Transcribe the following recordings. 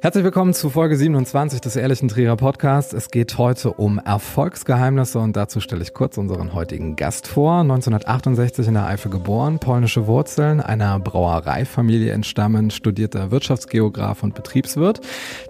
Herzlich willkommen zu Folge 27 des Ehrlichen Trierer Podcasts. Es geht heute um Erfolgsgeheimnisse und dazu stelle ich kurz unseren heutigen Gast vor. 1968 in der Eifel geboren, polnische Wurzeln, einer Brauereifamilie entstammen, studierter Wirtschaftsgeograf und Betriebswirt,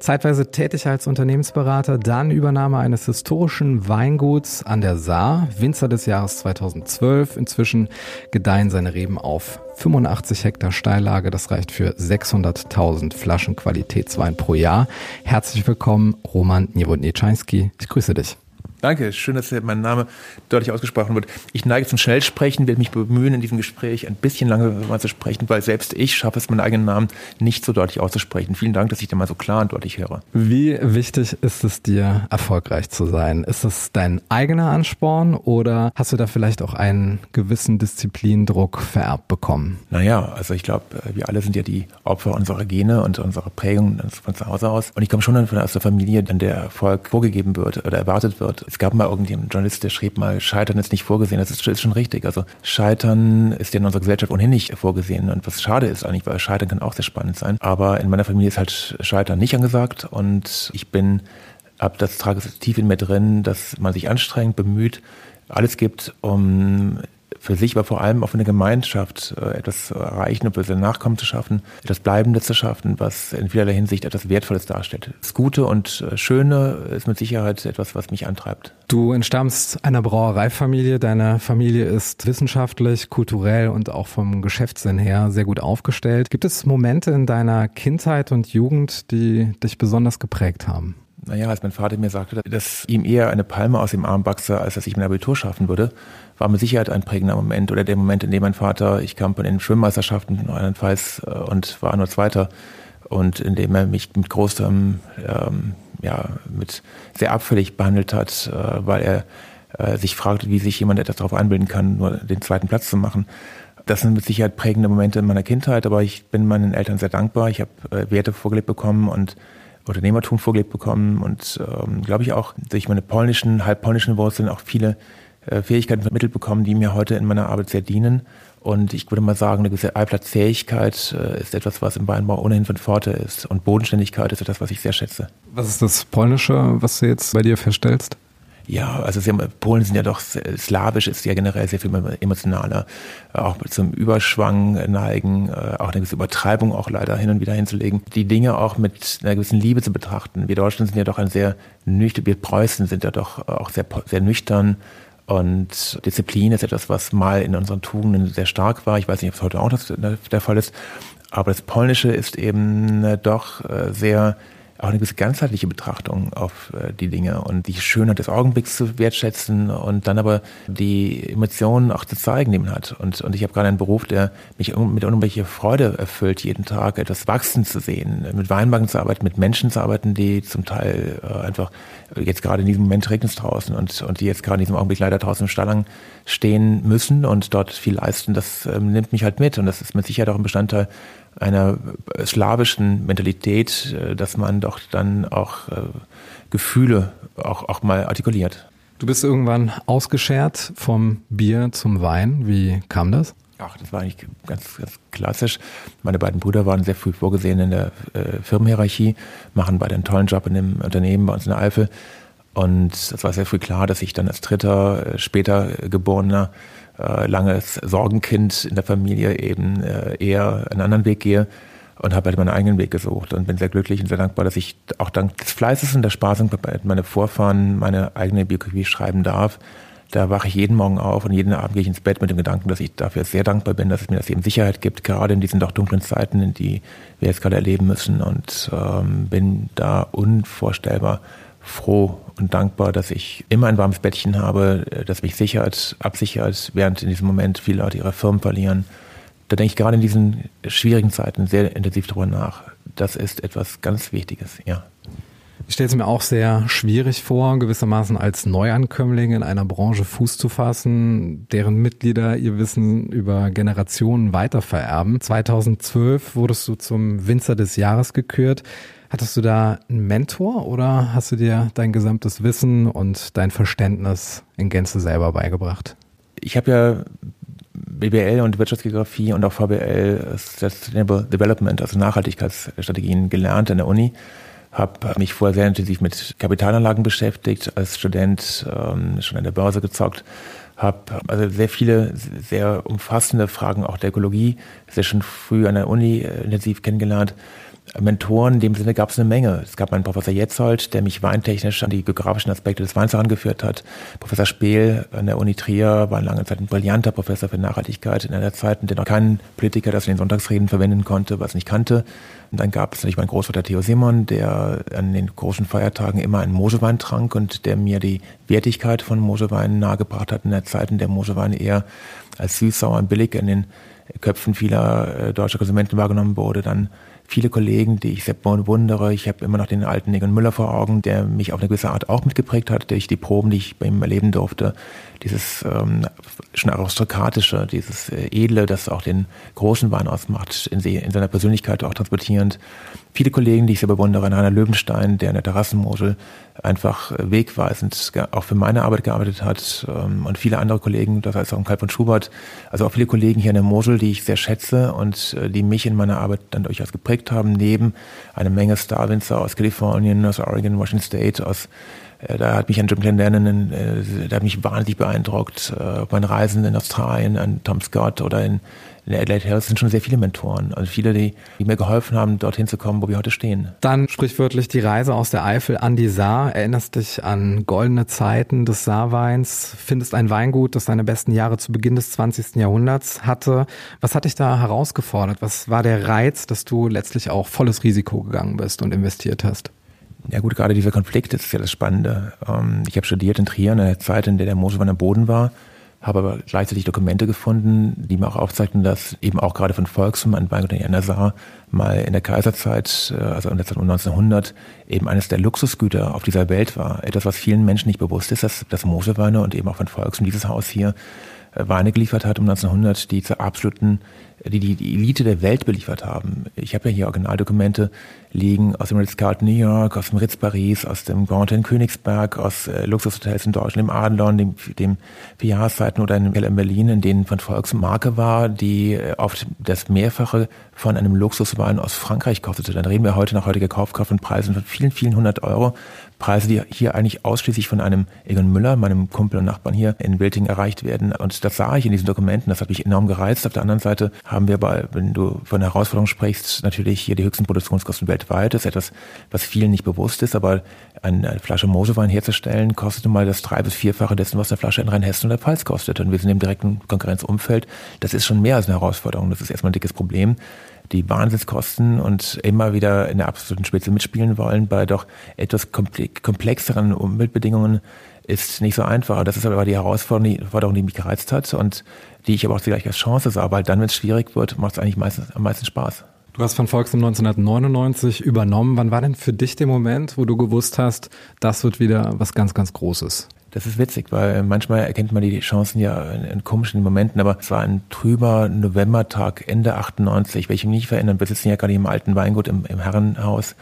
zeitweise tätig als Unternehmensberater, dann Übernahme eines historischen Weinguts an der Saar, Winzer des Jahres 2012. Inzwischen gedeihen seine Reben auf 85 Hektar Steillage. Das reicht für 600.000 Flaschen Qualitätswein pro Jahr. Herzlich willkommen, Roman Niewodniczynski. Ich grüße dich. Danke, schön, dass mein Name deutlich ausgesprochen wird. Ich neige zum Schnellsprechen, werde mich bemühen, in diesem Gespräch ein bisschen langsamer zu sprechen, weil selbst ich schaffe es, meinen eigenen Namen nicht so deutlich auszusprechen. Vielen Dank, dass ich den mal so klar und deutlich höre. Wie wichtig ist es dir, erfolgreich zu sein? Ist es dein eigener Ansporn oder hast du da vielleicht auch einen gewissen Disziplinendruck vererbt bekommen? Naja, also ich glaube, wir alle sind ja die Opfer unserer Gene und unserer Prägung von zu Hause aus. Und ich komme schon aus der Familie, in der Erfolg vorgegeben wird oder erwartet wird es gab mal irgendeinen Journalist, der schrieb mal, Scheitern ist nicht vorgesehen. Das ist, ist schon richtig. Also Scheitern ist ja in unserer Gesellschaft ohnehin nicht vorgesehen. Und was schade ist eigentlich, weil Scheitern kann auch sehr spannend sein. Aber in meiner Familie ist halt Scheitern nicht angesagt. Und ich bin, ab das trage tief in mir drin, dass man sich anstrengt, bemüht, alles gibt, um für sich, aber vor allem auch für eine Gemeinschaft äh, etwas erreichen und für seine Nachkommen zu schaffen, etwas Bleibendes zu schaffen, was in vielerlei Hinsicht etwas Wertvolles darstellt. Das Gute und äh, Schöne ist mit Sicherheit etwas, was mich antreibt. Du entstammst einer Brauereifamilie. Deine Familie ist wissenschaftlich, kulturell und auch vom Geschäftssinn her sehr gut aufgestellt. Gibt es Momente in deiner Kindheit und Jugend, die dich besonders geprägt haben? Naja, als mein Vater mir sagte, dass ihm eher eine Palme aus dem Arm wachse, als dass ich mein Abitur schaffen würde, war mit Sicherheit ein prägender Moment. Oder der Moment, in dem mein Vater, ich kam bei den Schwimmmeisterschaften rheinland-pfalz äh, und war nur Zweiter und in dem er mich mit großem, ähm, ja, mit sehr abfällig behandelt hat, äh, weil er äh, sich fragte, wie sich jemand etwas darauf einbilden kann, nur den zweiten Platz zu machen. Das sind mit Sicherheit prägende Momente in meiner Kindheit, aber ich bin meinen Eltern sehr dankbar. Ich habe äh, Werte vorgelebt bekommen und Unternehmertum vorgelebt bekommen und ähm, glaube ich auch durch meine polnischen, halb polnischen Wurzeln auch viele äh, Fähigkeiten vermittelt bekommen, die mir heute in meiner Arbeit sehr dienen. Und ich würde mal sagen, eine gewisse Allplatzfähigkeit äh, ist etwas, was im Weinbau ohnehin von Vorteil ist. Und Bodenständigkeit ist etwas, was ich sehr schätze. Was ist das Polnische, was du jetzt bei dir feststellst? Ja, also haben, Polen sind ja doch slawisch, ist ja generell sehr viel emotionaler, auch zum Überschwang neigen, äh, auch eine gewisse Übertreibung auch leider hin und wieder hinzulegen, die Dinge auch mit einer gewissen Liebe zu betrachten. Wir Deutschland sind ja doch ein sehr nüchtern, wir Preußen sind ja doch auch sehr, sehr nüchtern, und Disziplin ist etwas, was mal in unseren Tugenden sehr stark war. Ich weiß nicht, ob es heute auch der Fall ist. Aber das Polnische ist eben äh, doch äh, sehr auch eine gewisse ganzheitliche Betrachtung auf äh, die Dinge und die Schönheit des Augenblicks zu wertschätzen und dann aber die Emotionen auch zu zeigen, die man hat. Und, und ich habe gerade einen Beruf, der mich mit irgendwelcher Freude erfüllt, jeden Tag etwas wachsen zu sehen, mit Weinbanken zu arbeiten, mit Menschen zu arbeiten, die zum Teil äh, einfach, jetzt gerade in diesem Moment regnet es draußen und, und die jetzt gerade in diesem Augenblick leider draußen im Stallang stehen müssen und dort viel leisten. Das ähm, nimmt mich halt mit und das ist mit Sicherheit auch ein Bestandteil einer slawischen Mentalität, äh, dass man doch dann auch äh, Gefühle auch, auch mal artikuliert. Du bist irgendwann ausgeschert vom Bier zum Wein. Wie kam das? Ach, das war eigentlich ganz, ganz klassisch. Meine beiden Brüder waren sehr früh vorgesehen in der äh, Firmenhierarchie, machen beide einen tollen Job in dem Unternehmen bei uns in der Eifel. Und es war sehr früh klar, dass ich dann als dritter, äh, später geborener äh, langes Sorgenkind in der Familie eben äh, eher einen anderen Weg gehe und habe halt meinen eigenen Weg gesucht und bin sehr glücklich und sehr dankbar, dass ich auch dank des Fleißes und der Sparsamkeit meine Vorfahren meine eigene Biografie schreiben darf. Da wache ich jeden Morgen auf und jeden Abend gehe ich ins Bett mit dem Gedanken, dass ich dafür sehr dankbar bin, dass es mir das eben Sicherheit gibt, gerade in diesen doch dunklen Zeiten, in die wir jetzt gerade erleben müssen und ähm, bin da unvorstellbar froh und dankbar, dass ich immer ein warmes Bettchen habe, das mich sichert, absichert, während in diesem Moment viele Leute ihre Firmen verlieren. Da denke ich gerade in diesen schwierigen Zeiten sehr intensiv drüber nach. Das ist etwas ganz Wichtiges, ja. Ich stelle es mir auch sehr schwierig vor, gewissermaßen als Neuankömmling in einer Branche Fuß zu fassen, deren Mitglieder ihr Wissen über Generationen weitervererben. 2012 wurdest du zum Winzer des Jahres gekürt. Hattest du da einen Mentor oder hast du dir dein gesamtes Wissen und dein Verständnis in Gänze selber beigebracht? Ich habe ja BBL und Wirtschaftsgeografie und auch VBL Sustainable Development, also Nachhaltigkeitsstrategien gelernt in der Uni. Habe mich vorher sehr intensiv mit Kapitalanlagen beschäftigt, als Student ähm, schon an der Börse gezockt. Habe also sehr viele, sehr umfassende Fragen auch der Ökologie sehr schon früh an der Uni äh, intensiv kennengelernt. Mentoren, in dem Sinne gab es eine Menge. Es gab einen Professor Jetzold, der mich weintechnisch an die geografischen Aspekte des Weins herangeführt hat. Professor Spehl an der Uni Trier war lange Zeit ein brillanter Professor für Nachhaltigkeit in einer Zeit, in der noch kein Politiker das in den Sonntagsreden verwenden konnte, was nicht kannte. Und dann gab es natürlich meinen Großvater Theo Simon, der an den großen Feiertagen immer einen Mosewein trank und der mir die Wertigkeit von Mosewein nahegebracht hat in der Zeit, in der Mosewein eher als süß, sauer und billig in den Köpfen vieler äh, deutscher Konsumenten wahrgenommen wurde, dann viele Kollegen, die ich sehr bewundere. Ich habe immer noch den alten Egon Müller vor Augen, der mich auf eine gewisse Art auch mitgeprägt hat, durch die Proben, die ich bei ihm erleben durfte. Dieses ähm, schon aristokratische, dieses äh, Edle, das auch den großen Wein ausmacht, in, in seiner Persönlichkeit auch transportierend. Viele Kollegen, die ich sehr bewundere, Rainer Löwenstein, der in der Terrassenmosel einfach wegweisend auch für meine Arbeit gearbeitet hat ähm, und viele andere Kollegen, das heißt auch Karl von Schubert, also auch viele Kollegen hier in der Mosel, die ich sehr schätze und äh, die mich in meiner Arbeit dann durchaus geprägt haben, neben eine Menge Starwinzer aus Kalifornien, aus Oregon, Washington State, aus äh, da hat mich an Jim Glendennon, äh, der hat mich wahnsinnig beeindruckt. Äh, auf meinen Reisen in Australien, an Tom Scott oder in, in Adelaide Hills sind schon sehr viele Mentoren. Also viele, die, die mir geholfen haben, dorthin zu kommen, wo wir heute stehen. Dann sprichwörtlich die Reise aus der Eifel an die Saar. Erinnerst dich an goldene Zeiten des Saarweins, findest ein Weingut, das seine besten Jahre zu Beginn des 20. Jahrhunderts hatte. Was hat dich da herausgefordert? Was war der Reiz, dass du letztlich auch volles Risiko gegangen bist und investiert hast? Ja gut, gerade dieser Konflikt das ist ja das Spannende. Ähm, ich habe studiert in Trier in einer Zeit, in der der Moselwein am Boden war, habe aber gleichzeitig Dokumente gefunden, die mir auch aufzeigten, dass eben auch gerade von Volksum ein Weingut in Jenassar mal in der Kaiserzeit, äh, also um 1900, eben eines der Luxusgüter auf dieser Welt war. Etwas, was vielen Menschen nicht bewusst ist, dass, dass Moselweine und eben auch von Volksum dieses Haus hier Weine geliefert hat um 1900, die zur absoluten die die, die Elite der Welt beliefert haben. Ich habe ja hier Originaldokumente liegen aus dem Ritz-Carlton New York, aus dem Ritz Paris, aus dem Grand Hotel Königsberg, aus äh, Luxushotels in Deutschland, dem Adlon, dem, dem Vier-Jahreszeiten oder in Berlin, in denen von Volks Marke war, die äh, oft das Mehrfache von einem Luxuswein aus Frankreich kostete. Dann reden wir heute nach heutiger Kaufkraft von Preisen von vielen, vielen hundert Euro. Preise, die hier eigentlich ausschließlich von einem Egon Müller, meinem Kumpel und Nachbarn hier in Wilding erreicht werden. Und das sah ich in diesen Dokumenten, das hat mich enorm gereizt. Auf der anderen Seite haben wir bei, wenn du von Herausforderungen sprichst, natürlich hier die höchsten Produktionskosten weltweit. Das ist etwas, was vielen nicht bewusst ist, aber eine Flasche Mosewein herzustellen, kostete mal das drei- bis vierfache dessen, was eine Flasche in Rheinhessen oder Pfalz kostet. Und wir sind im direkten Konkurrenzumfeld. Das ist schon mehr als eine Herausforderung. Das ist erstmal ein dickes Problem die Wahnsinnskosten und immer wieder in der absoluten Spitze mitspielen wollen bei doch etwas komplexeren Umweltbedingungen ist nicht so einfach. Das ist aber die Herausforderung, die mich gereizt hat und die ich aber auch gleich als Chance sah, weil dann, wenn es schwierig wird, macht es eigentlich meistens, am meisten Spaß. Du hast von Volkswagen 1999 übernommen. Wann war denn für dich der Moment, wo du gewusst hast, das wird wieder was ganz, ganz Großes? Das ist witzig, weil manchmal erkennt man die Chancen ja in, in komischen Momenten, aber es war ein trüber Novembertag Ende 98, welche ich mich nicht verändern. Wir sitzen ja gerade im alten Weingut im, im Herrenhaus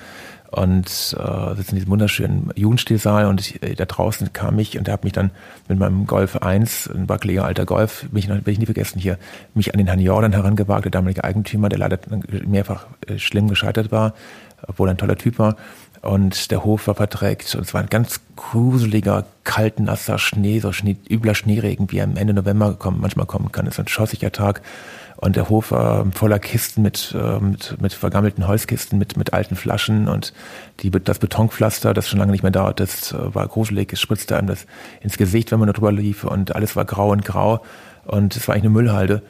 und äh, sitzen in diesem wunderschönen Jugendstilsaal und ich, äh, da draußen kam ich und er hat mich dann mit meinem Golf 1, ein wackeliger alter Golf, bin ich, will ich nie vergessen hier, mich an den Herrn Jordan herangewagt, der damalige Eigentümer, der leider mehrfach äh, schlimm gescheitert war, obwohl er ein toller Typ war. Und der Hof war verdreckt und es war ein ganz gruseliger, kalt, nasser Schnee, so Schnee, übler Schneeregen, wie er am Ende November kommen, manchmal kommen kann. Es war ein schossiger Tag. Und der Hof war voller Kisten mit, äh, mit, mit vergammelten Holzkisten, mit, mit alten Flaschen. Und die, das Betonpflaster, das schon lange nicht mehr da, das äh, war gruselig, es spritzte einem das ins Gesicht, wenn man da drüber lief. Und alles war grau und grau. Und es war eigentlich eine Müllhalde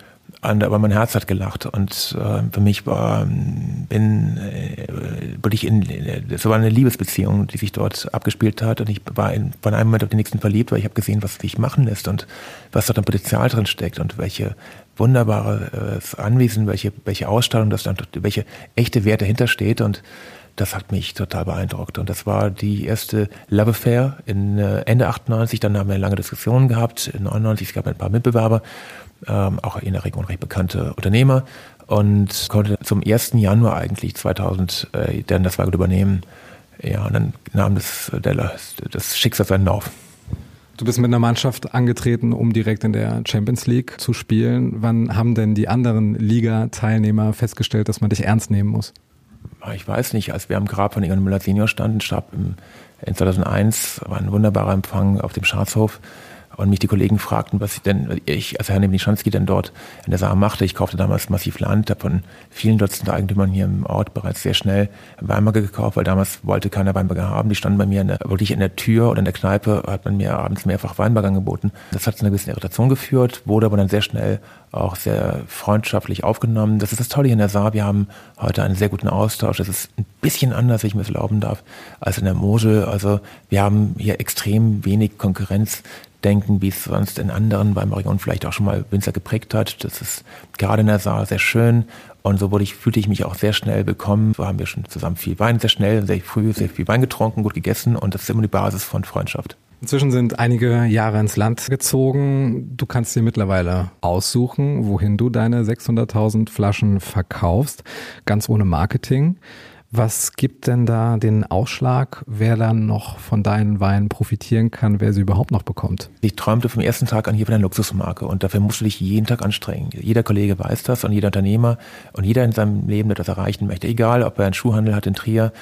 aber mein Herz hat gelacht. Und äh, für mich war bin äh, wirklich in es war eine Liebesbeziehung, die sich dort abgespielt hat. Und ich war in, von einem Moment auf den nächsten verliebt, weil ich habe gesehen, was sich machen lässt und was dort an Potenzial drin steckt und welche wunderbare äh, Anwesen, welche welche Ausstattung das dann, welche echte Wert dahinter steht. Und das hat mich total beeindruckt. Und das war die erste Love Affair in äh, Ende 98. Dann haben wir lange Diskussionen gehabt. In 99 es gab ein paar Mitbewerber ähm, auch in der Region recht bekannte Unternehmer. und konnte zum 1. Januar eigentlich 2000 äh, dann das Weingut übernehmen. Ja, und dann nahm das, der, das Schicksal seinen Lauf. Du bist mit einer Mannschaft angetreten, um direkt in der Champions League zu spielen. Wann haben denn die anderen Liga-Teilnehmer festgestellt, dass man dich ernst nehmen muss? Ich weiß nicht, als wir am Grab von Egon Müller Senior standen, starb im, in 2001, war ein wunderbarer Empfang auf dem Schafshof und mich die Kollegen fragten, was ich denn, ich als Herr Nebnischanski denn dort in der Sache machte. Ich kaufte damals massiv Land, habe von vielen Dutzend Eigentümern hier im Ort bereits sehr schnell Weinberge gekauft, weil damals wollte keiner Weinberge haben. Die standen bei mir in der, wirklich in der Tür oder in der Kneipe, hat man mir abends mehrfach Weinberge angeboten. Das hat zu einer gewissen Irritation geführt, wurde aber dann sehr schnell auch sehr freundschaftlich aufgenommen. Das ist das Tolle hier in der Saar. Wir haben heute einen sehr guten Austausch. Das ist ein bisschen anders, wenn ich mir das erlauben darf, als in der Mosel. Also wir haben hier extrem wenig Konkurrenz denken, wie es sonst in anderen Weinbergregionen vielleicht auch schon mal Winzer geprägt hat. Das ist gerade in der Saar sehr schön. Und so wurde ich, fühlte ich mich auch sehr schnell willkommen. So haben wir schon zusammen viel Wein, sehr schnell, sehr früh, sehr viel Wein getrunken, gut gegessen. Und das ist immer die Basis von Freundschaft. Inzwischen sind einige Jahre ins Land gezogen. Du kannst dir mittlerweile aussuchen, wohin du deine 600.000 Flaschen verkaufst, ganz ohne Marketing. Was gibt denn da den Ausschlag, wer dann noch von deinen Weinen profitieren kann, wer sie überhaupt noch bekommt? Ich träumte vom ersten Tag an hier von einer Luxusmarke und dafür musst du dich jeden Tag anstrengen. Jeder Kollege weiß das und jeder Unternehmer und jeder in seinem Leben, der das erreichen möchte, egal ob er einen Schuhhandel hat in Trier,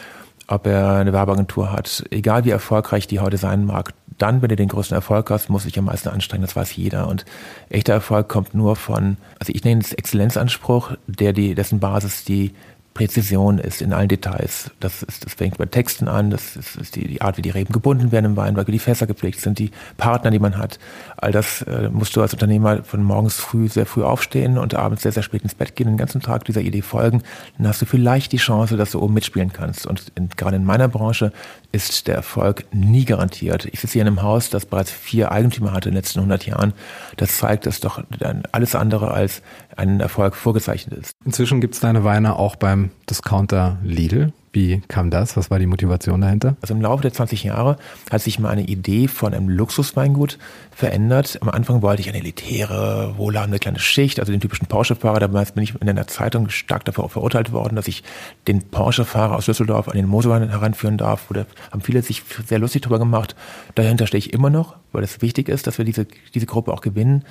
ob er eine Werbeagentur hat, egal wie erfolgreich die heute sein mag, dann, wenn du den größten Erfolg hast, muss ich am meisten anstrengen, das weiß jeder. Und echter Erfolg kommt nur von, also ich nenne es Exzellenzanspruch, der die, dessen Basis die Präzision ist in allen Details. Das, ist, das fängt bei Texten an, das ist, ist die, die, Art, wie die Reben gebunden werden im Weinberg, wie die Fässer gepflegt sind, die Partner, die man hat. All das äh, musst du als Unternehmer von morgens früh sehr früh aufstehen und abends sehr, sehr spät ins Bett gehen, den ganzen Tag dieser Idee folgen. Dann hast du vielleicht die Chance, dass du oben mitspielen kannst. Und in, gerade in meiner Branche ist der Erfolg nie garantiert. Ich sitze hier in einem Haus, das bereits vier Eigentümer hatte in den letzten 100 Jahren. Das zeigt, dass doch alles andere als ein Erfolg vorgezeichnet ist. Inzwischen gibt es deine Weine auch beim Discounter Lidl. Wie kam das? Was war die Motivation dahinter? Also im Laufe der 20 Jahre hat sich meine Idee von einem Luxusweingut verändert. Am Anfang wollte ich eine elitäre, wohlhabende kleine Schicht, also den typischen Porsche-Fahrer. Damals bin ich in einer Zeitung stark dafür verurteilt worden, dass ich den Porsche-Fahrer aus Düsseldorf an den Moselwein heranführen darf. Da haben viele sich sehr lustig drüber gemacht. Dahinter stehe ich immer noch, weil es wichtig ist, dass wir diese, diese Gruppe auch gewinnen.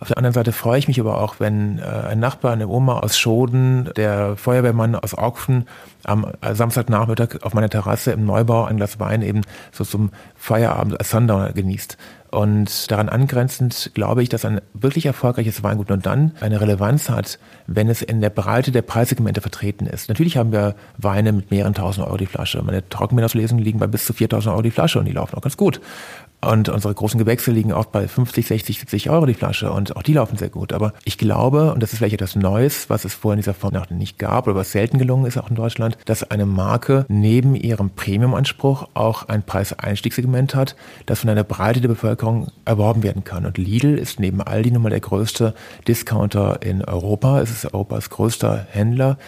Auf der anderen Seite freue ich mich aber auch, wenn äh, ein Nachbar, eine Oma aus Schoden, der Feuerwehrmann aus Augfen am Samstagnachmittag auf meiner Terrasse im Neubau ein Glas Wein eben so zum Feierabend als Sundowner genießt. Und daran angrenzend glaube ich, dass ein wirklich erfolgreiches Weingut nur dann eine Relevanz hat, wenn es in der Breite der Preissegmente vertreten ist. Natürlich haben wir Weine mit mehreren tausend Euro die Flasche. Meine Trockenminauslesungen liegen bei bis zu 4000 Euro die Flasche und die laufen auch ganz gut. Und unsere großen Gewächse liegen auch bei 50, 60, 70 Euro die Flasche und auch die laufen sehr gut. Aber ich glaube, und das ist vielleicht etwas Neues, was es vorher in dieser Form noch nicht gab oder was selten gelungen ist auch in Deutschland, dass eine Marke neben ihrem Premium-Anspruch auch ein Preiseinstiegssegment hat, das von einer Breite der Bevölkerung erworben werden kann. Und Lidl ist neben Aldi nun mal der größte Discounter in Europa. Es ist Europas größter Händler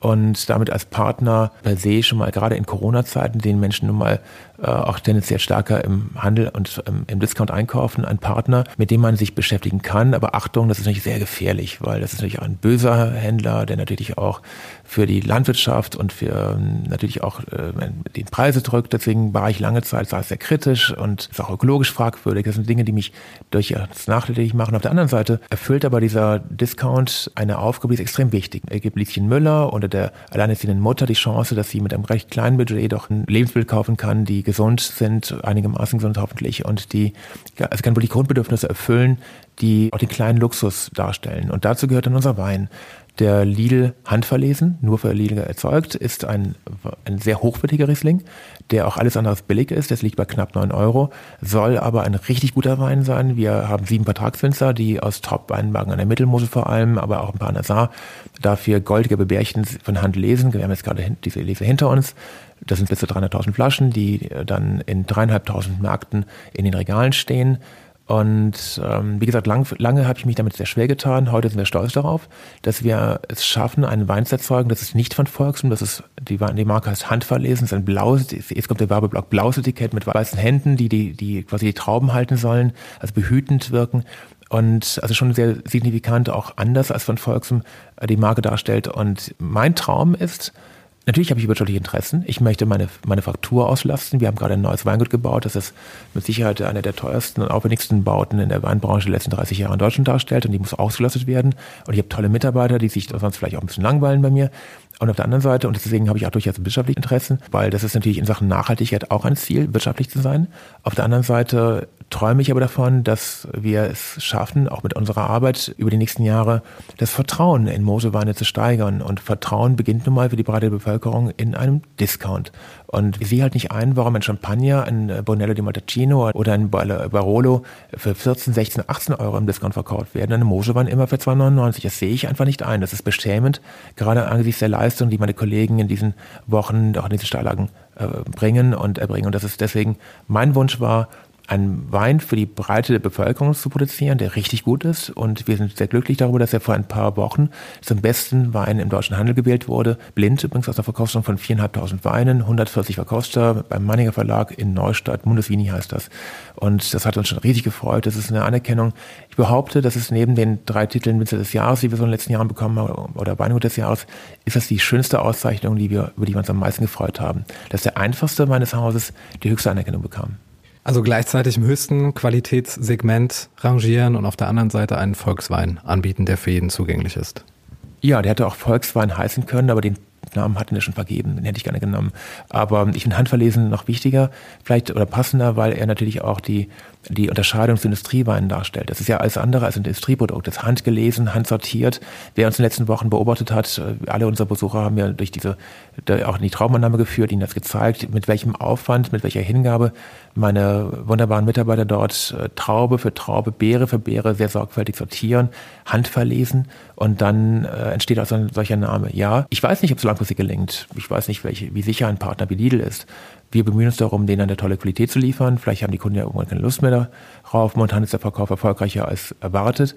und damit als Partner per se schon mal gerade in Corona-Zeiten, den Menschen nun mal äh, auch tendenziell stärker im Handel und ähm, im Discount einkaufen, ein Partner, mit dem man sich beschäftigen kann. Aber Achtung, das ist natürlich sehr gefährlich, weil das ist natürlich ein böser Händler, der natürlich auch für die Landwirtschaft und für ähm, natürlich auch äh, die Preise drückt. Deswegen war ich lange Zeit sah sehr kritisch und ist auch ökologisch fragwürdig. Das sind Dinge, die mich durchaus nachdenklich machen. Auf der anderen Seite erfüllt aber dieser Discount eine Aufgabe, die ist extrem wichtig. Er gibt Lieschen Müller oder der alleinerziehenden Mutter die Chance, dass sie mit einem recht kleinen Budget doch ein Lebensmittel kaufen kann, die gesund sind, einigermaßen gesund hoffentlich und die also kann wirklich Grundbedürfnisse erfüllen, die auch den kleinen Luxus darstellen. Und dazu gehört dann unser Wein. Der Lidl handverlesen, nur für Lidl erzeugt, ist ein, ein sehr hochwertiger Riesling, der auch alles andere als billig ist. Das liegt bei knapp neun Euro, soll aber ein richtig guter Wein sein. Wir haben sieben Vertragsfenster, die aus Top-Weinbergen an der Mittelmosel vor allem, aber auch ein paar an der Saar, dafür goldige Bebärchen von Hand lesen. Wir haben jetzt gerade diese Lese hinter uns. Das sind bis zu 300.000 Flaschen, die dann in dreieinhalbtausend Märkten in den Regalen stehen. Und ähm, wie gesagt, lang, lange habe ich mich damit sehr schwer getan. Heute sind wir stolz darauf, dass wir es schaffen, einen Wein zu erzeugen. Das ist nicht von Volksum, das ist die, die Marke heißt Handverlesen, ist ein blaues, jetzt kommt der Werbeblock, blaues Etikett mit weißen Händen, die, die, die quasi die Trauben halten sollen, also behütend wirken. und also schon sehr signifikant auch anders als von Volksem äh, die Marke darstellt. Und mein Traum ist, Natürlich habe ich wirtschaftliche Interessen. Ich möchte meine Manufaktur auslasten. Wir haben gerade ein neues Weingut gebaut, das ist mit Sicherheit einer der teuersten und aufwendigsten Bauten in der Weinbranche der letzten 30 Jahre in Deutschland darstellt und die muss ausgelastet werden. Und ich habe tolle Mitarbeiter, die sich sonst vielleicht auch ein bisschen langweilen bei mir. Und auf der anderen Seite, und deswegen habe ich auch durchaus wirtschaftliche Interessen, weil das ist natürlich in Sachen Nachhaltigkeit auch ein Ziel, wirtschaftlich zu sein. Auf der anderen Seite träume ich aber davon, dass wir es schaffen, auch mit unserer Arbeit über die nächsten Jahre, das Vertrauen in Moseweine zu steigern. Und Vertrauen beginnt nun mal für die breite Bevölkerung in einem Discount. Und ich sehe halt nicht ein, warum ein Champagner, ein Bonello di Montalcino oder ein Barolo für 14, 16, 18 Euro im Discount verkauft werden, eine Mosewein immer für 2,99. Das sehe ich einfach nicht ein. Das ist beschämend, gerade angesichts der Leistung, die meine Kollegen in diesen Wochen auch in diese Steillagen äh, bringen und erbringen. Und das ist deswegen mein Wunsch war, einen Wein für die breite Bevölkerung zu produzieren, der richtig gut ist. Und wir sind sehr glücklich darüber, dass er vor ein paar Wochen zum besten Wein im deutschen Handel gewählt wurde. Blind übrigens aus einer Verkaufsstellung von 4.500 Weinen, 140 Verkaufsster beim Manninger Verlag in Neustadt, Mundeswini heißt das. Und das hat uns schon riesig gefreut. Das ist eine Anerkennung. Ich behaupte, dass es neben den drei Titeln Winzer des Jahres, die wir so in den letzten Jahren bekommen haben, oder Weingut des Jahres, ist das die schönste Auszeichnung, die wir, über die wir uns am meisten gefreut haben. Das ist der einfachste meines Hauses, die höchste Anerkennung bekam. Also gleichzeitig im höchsten Qualitätssegment rangieren und auf der anderen Seite einen Volkswein anbieten, der für jeden zugänglich ist. Ja, der hätte auch Volkswein heißen können, aber den Namen hatten wir schon vergeben, den hätte ich gerne genommen. Aber ich finde Handverlesen noch wichtiger, vielleicht oder passender, weil er natürlich auch die die Unterscheidung zu Industrieweinen darstellt. Das ist ja alles andere als ein Industrieprodukt. Das ist handgelesen, handsortiert. Wer uns in den letzten Wochen beobachtet hat, äh, alle unsere Besucher haben ja durch diese, auch in die Traumannahme geführt, ihnen das gezeigt, mit welchem Aufwand, mit welcher Hingabe meine wunderbaren Mitarbeiter dort äh, Traube für Traube, Beere für Beere sehr sorgfältig sortieren, handverlesen und dann äh, entsteht auch so ein solcher Name. Ja, ich weiß nicht, ob es langfristig gelingt. Ich weiß nicht, welche, wie sicher ein Partner wie Lidl ist. Wir bemühen uns darum, denen eine tolle Qualität zu liefern. Vielleicht haben die Kunden ja irgendwann keine Lust mehr darauf. Momentan ist der Verkauf erfolgreicher als erwartet.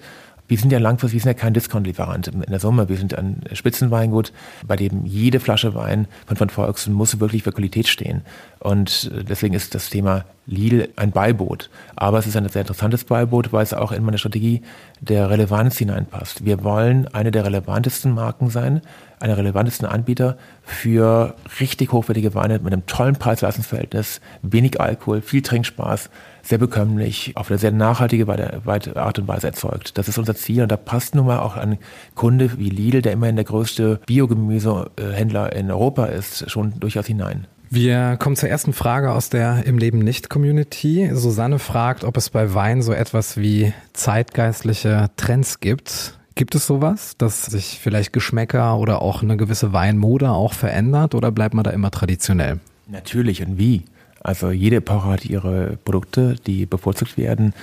Wir sind ja langfristig, wir sind ja kein Discount-Lieferant in der Summe. Wir sind ein Spitzenweingut, bei dem jede Flasche Wein von von Volksen muss wirklich für Qualität stehen. Und deswegen ist das Thema Lidl ein Beiboot. Aber es ist ein sehr interessantes Beiboot, weil es auch in meine Strategie der Relevanz hineinpasst. Wir wollen eine der relevantesten Marken sein, einer relevantesten Anbieter für richtig hochwertige Weine mit einem tollen Preis-Leistungsverhältnis, wenig Alkohol, viel Trinkspaß, sehr bekömmlich, auf eine sehr nachhaltige Art und Weise erzeugt. Das ist unser Ziel und da passt nun mal auch ein Kunde wie Lidl, der immerhin der größte Biogemüsehändler in Europa ist, schon durchaus hinein. Wir kommen zur ersten Frage aus der Im Leben nicht Community. Susanne fragt, ob es bei Wein so etwas wie zeitgeistliche Trends gibt. Gibt es sowas, dass sich vielleicht Geschmäcker oder auch eine gewisse Weinmode auch verändert oder bleibt man da immer traditionell? Natürlich und wie. Also jede Epoche hat ihre Produkte, die bevorzugt werden.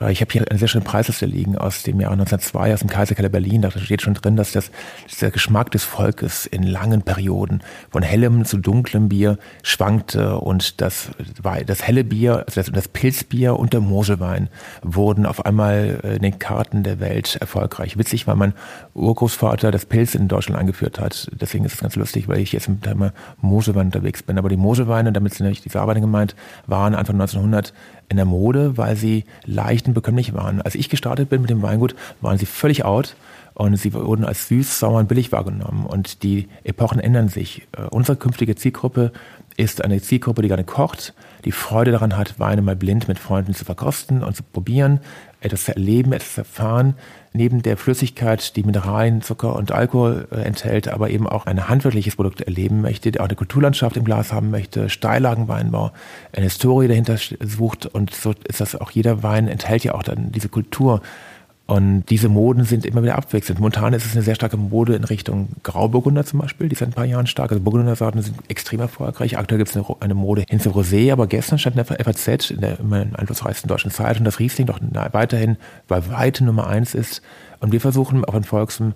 Äh, ich habe hier eine sehr schöne Preisliste liegen aus dem Jahr 1902 aus dem Kaiserkeller Berlin. Da steht schon drin, dass das, der Geschmack des Volkes in langen Perioden von hellem zu dunklem Bier schwankte und das, das helle Bier, also das, das Pilzbier und der Moselwein wurden auf einmal in den Karten der Welt erfolgreich. Witzig, weil mein Urgroßvater das Pilz in Deutschland eingeführt hat. Deswegen ist es ganz lustig, weil ich jetzt mit dem Moselwein unterwegs bin. Aber die Moselweine, damit sind nicht diese Arbeiter gemeint, waren Anfang 1900 in der Mode, weil sie leicht und bekömmlich waren. Als ich gestartet bin mit dem Weingut, waren sie völlig out und sie wurden als süß, sauer und billig wahrgenommen. Und die Epochen ändern sich. Äh, unsere künftige Zielgruppe ist eine Zielgruppe, die gerne kocht, die Freude daran hat, Weine mal blind mit Freunden zu verkosten und zu probieren, etwas erleben, etwas erfahren, neben der Flüssigkeit, die Mineralien, Zucker und Alkohol äh, enthält, aber eben auch ein handwerkliches Produkt erleben möchte, der auch eine Kulturlandschaft im Glas haben möchte, Steillagenweinbau, eine Historie dahinter sucht und so ist das auch jeder Wein enthält ja auch dann diese Kultur und diese Moden sind immer wieder abwechselnd. Momentan ist es eine sehr starke Mode in Richtung Grauburgunder zum Beispiel, die seit ein paar Jahren stark. Also Burgundersorten sind extrem erfolgreich. Aktuell gibt es eine, eine, Mode hin zu Rosé, aber gestern stand in der FAZ, in der immer einflussreichsten deutschen Zeitung, dass Riesling doch weiterhin bei weitem Nummer eins ist. Und wir versuchen auf ein Volksem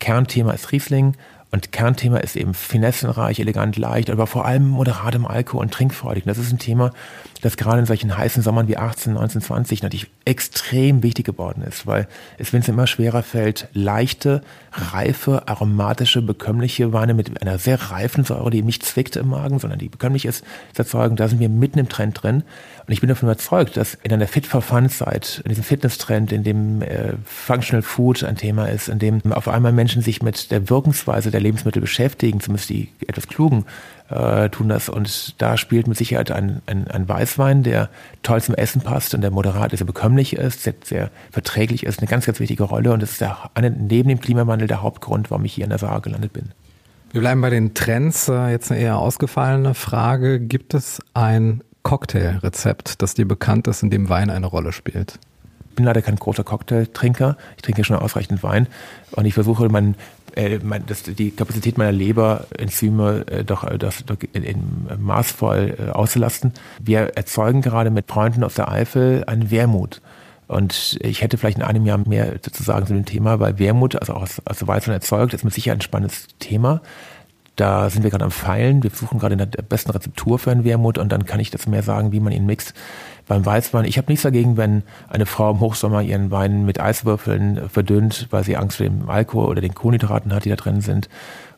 Kernthema ist Riesling Und Kernthema ist eben finessenreich, elegant, leicht, aber vor allem moderatem Alkohol und trinkfreudig. Das ist ein Thema, das gerade in solchen heißen Sommern wie 18, 19, 20 natürlich extrem wichtig geworden ist, weil es, wenn es immer schwerer fällt, leichte, reife, aromatische, bekömmliche Weine mit einer sehr reifen Säure, die nicht zwickt im Magen, sondern die bekömmlich ist, zu erzeugen. Da sind wir mitten im Trend drin. Und ich bin davon überzeugt, dass in einer Fit for Fun Zeit, in diesem Fitness-Trend, in dem äh, Functional Food ein Thema ist, in dem auf einmal Menschen sich mit der Wirkungsweise der Lebensmittel beschäftigen, zumindest die etwas klugen äh, tun das. Und da spielt mit Sicherheit ein, ein, ein Weißwein, der toll zum Essen passt und der moderat ist, sehr bekömmlich ist, sehr, sehr verträglich ist, eine ganz, ganz wichtige Rolle. Und das ist der, neben dem Klimawandel der Hauptgrund, warum ich hier in der Saar gelandet bin. Wir bleiben bei den Trends. Äh, jetzt eine eher ausgefallene Frage. Gibt es ein Cocktailrezept, das dir bekannt ist, in dem Wein eine Rolle spielt? Ich bin leider kein großer Cocktailtrinker. Ich trinke schon ausreichend Wein und ich versuche mein, äh, mein, das, die Kapazität meiner Leberenzyme äh, doch, äh, das, doch in, in maßvoll äh, auszulasten. Wir erzeugen gerade mit Freunden aus der Eifel einen Wermut. Und ich hätte vielleicht in einem Jahr mehr zu sagen zu dem Thema, weil Wermut, also auch aus, aus Weizen erzeugt, ist mit Sicherheit ein spannendes Thema. Da sind wir gerade am Feilen. Wir suchen gerade in der besten Rezeptur für einen Wermut und dann kann ich das mehr sagen, wie man ihn mixt. Beim Weißwein, ich habe nichts dagegen, wenn eine Frau im Hochsommer ihren Wein mit Eiswürfeln verdünnt, weil sie Angst vor dem Alkohol oder den Kohlenhydraten hat, die da drin sind.